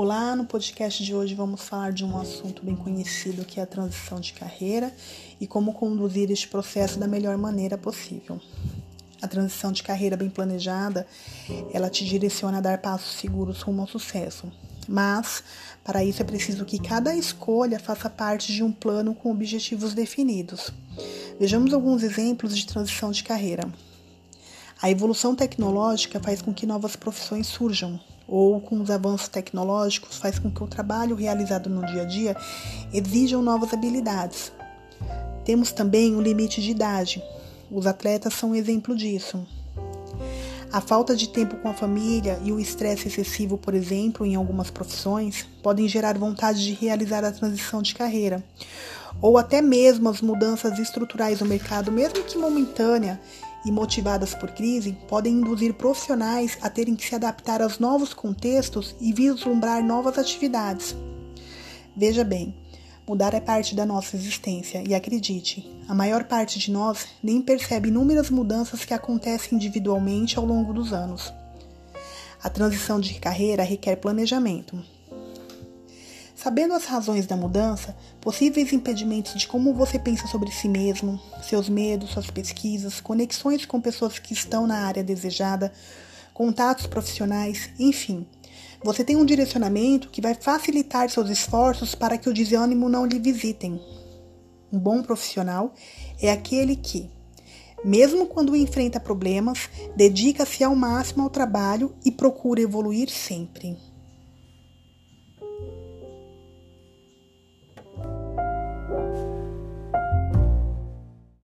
Olá, no podcast de hoje vamos falar de um assunto bem conhecido que é a transição de carreira e como conduzir este processo da melhor maneira possível. A transição de carreira bem planejada, ela te direciona a dar passos seguros rumo ao sucesso. Mas, para isso é preciso que cada escolha faça parte de um plano com objetivos definidos. Vejamos alguns exemplos de transição de carreira. A evolução tecnológica faz com que novas profissões surjam, ou com os avanços tecnológicos faz com que o trabalho realizado no dia a dia exijam novas habilidades. Temos também o limite de idade. Os atletas são um exemplo disso. A falta de tempo com a família e o estresse excessivo, por exemplo, em algumas profissões, podem gerar vontade de realizar a transição de carreira, ou até mesmo as mudanças estruturais no mercado, mesmo que momentânea, e motivadas por crise podem induzir profissionais a terem que se adaptar aos novos contextos e vislumbrar novas atividades. Veja bem, mudar é parte da nossa existência e acredite, a maior parte de nós nem percebe inúmeras mudanças que acontecem individualmente ao longo dos anos. A transição de carreira requer planejamento, Sabendo as razões da mudança, possíveis impedimentos de como você pensa sobre si mesmo, seus medos, suas pesquisas, conexões com pessoas que estão na área desejada, contatos profissionais, enfim, você tem um direcionamento que vai facilitar seus esforços para que o desânimo não lhe visitem. Um bom profissional é aquele que, mesmo quando enfrenta problemas, dedica-se ao máximo ao trabalho e procura evoluir sempre.